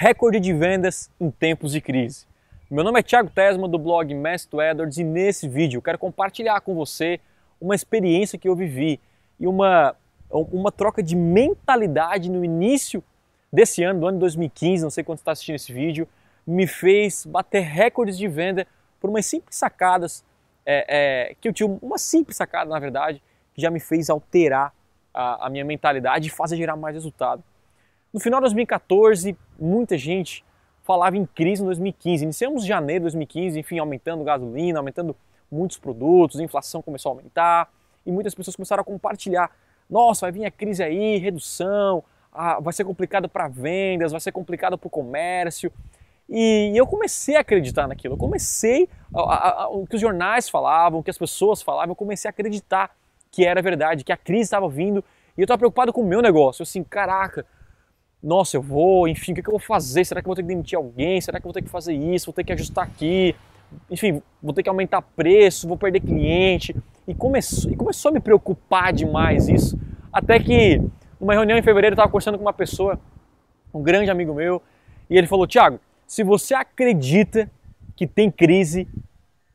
recorde de vendas em tempos de crise. Meu nome é Thiago Tesma do blog Mestre Edwards e nesse vídeo eu quero compartilhar com você uma experiência que eu vivi e uma, uma troca de mentalidade no início desse ano, do ano 2015, não sei quando está assistindo esse vídeo, me fez bater recordes de venda por umas simples sacadas, é, é, que eu tinha uma simples sacada na verdade, que já me fez alterar a, a minha mentalidade e fazer gerar mais resultado. No final de 2014, muita gente falava em crise em 2015. Iniciamos janeiro de 2015, enfim, aumentando gasolina, aumentando muitos produtos, a inflação começou a aumentar e muitas pessoas começaram a compartilhar. Nossa, vai vir a crise aí, redução, ah, vai ser complicado para vendas, vai ser complicado para o comércio. E eu comecei a acreditar naquilo. Eu comecei a, a, a, o que os jornais falavam, o que as pessoas falavam, eu comecei a acreditar que era verdade, que a crise estava vindo. E eu estava preocupado com o meu negócio. Eu assim, caraca, nossa, eu vou, enfim, o que, eu vou fazer? Será que eu vou ter que demitir alguém? Será que eu vou ter que fazer isso? Vou ter que ajustar aqui? Enfim, vou ter que aumentar preço, vou perder cliente. E começou, e começou a me preocupar demais isso. Até que, numa reunião em fevereiro, eu estava conversando com uma pessoa, um grande amigo meu, e ele falou: Tiago, se você acredita que tem crise,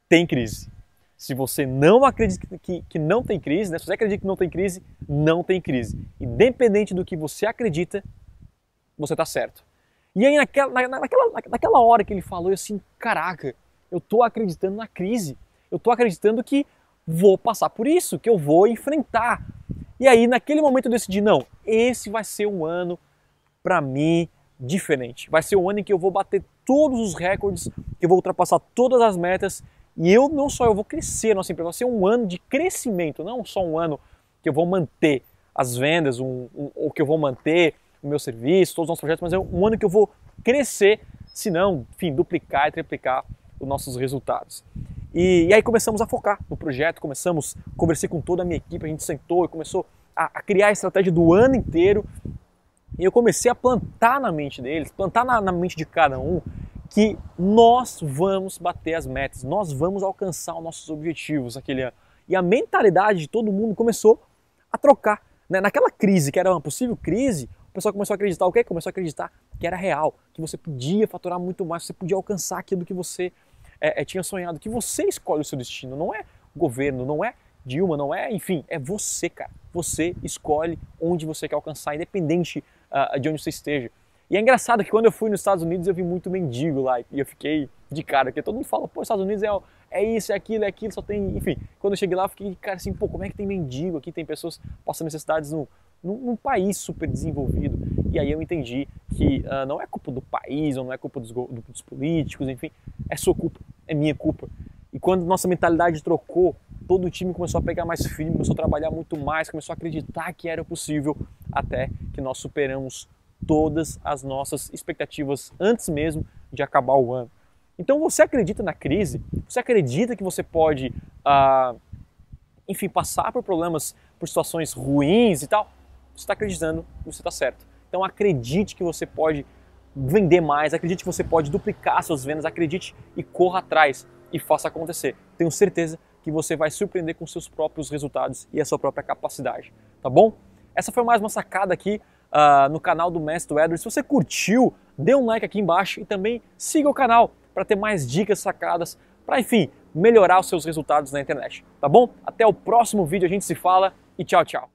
tem crise. Se você não acredita que, que não tem crise, né? se você acredita que não tem crise, não tem crise. Independente do que você acredita, você está certo. E aí naquela, na, naquela, naquela hora que ele falou, eu assim, caraca, eu estou acreditando na crise. Eu estou acreditando que vou passar por isso, que eu vou enfrentar. E aí naquele momento eu decidi, não, esse vai ser um ano para mim diferente. Vai ser um ano em que eu vou bater todos os recordes, que eu vou ultrapassar todas as metas e eu não só eu vou crescer nossa empresa, vai ser um ano de crescimento, não só um ano que eu vou manter as vendas, um, um, ou que eu vou manter o meu serviço, todos os nossos projetos, mas é um ano que eu vou crescer, se não, enfim, duplicar e triplicar os nossos resultados. E, e, aí começamos a focar no projeto, começamos, conversei com toda a minha equipe, a gente sentou e começou a, a criar a estratégia do ano inteiro. E eu comecei a plantar na mente deles, plantar na, na mente de cada um, que nós vamos bater as metas, nós vamos alcançar os nossos objetivos aquele ano. E a mentalidade de todo mundo começou a trocar. Né? Naquela crise, que era uma possível crise, pessoal começou a acreditar o quê? Começou a acreditar que era real, que você podia faturar muito mais, você podia alcançar aquilo que você é, é, tinha sonhado, que você escolhe o seu destino, não é o governo, não é Dilma, não é, enfim, é você, cara. Você escolhe onde você quer alcançar, independente uh, de onde você esteja. E é engraçado que quando eu fui nos Estados Unidos eu vi muito mendigo lá e eu fiquei de cara, porque todo mundo fala, pô, Estados Unidos é, é isso, é aquilo, é aquilo, só tem. Enfim, quando eu cheguei lá eu fiquei, cara, assim, pô, como é que tem mendigo aqui? Tem pessoas passando necessidades no, num, num país super desenvolvido. E aí eu entendi que uh, não é culpa do país, ou não é culpa dos, dos políticos, enfim, é sua culpa, é minha culpa. E quando nossa mentalidade trocou, todo o time começou a pegar mais firme, começou a trabalhar muito mais, começou a acreditar que era possível, até que nós superamos todas as nossas expectativas antes mesmo de acabar o ano. Então você acredita na crise? Você acredita que você pode, ah, enfim, passar por problemas, por situações ruins e tal? Você está acreditando você está certo. Então acredite que você pode vender mais, acredite que você pode duplicar suas vendas, acredite e corra atrás e faça acontecer. Tenho certeza que você vai surpreender com seus próprios resultados e a sua própria capacidade, tá bom? Essa foi mais uma sacada aqui uh, no canal do Mestre Edward. Se você curtiu, dê um like aqui embaixo e também siga o canal para ter mais dicas sacadas para, enfim, melhorar os seus resultados na internet. Tá bom? Até o próximo vídeo, a gente se fala e tchau, tchau.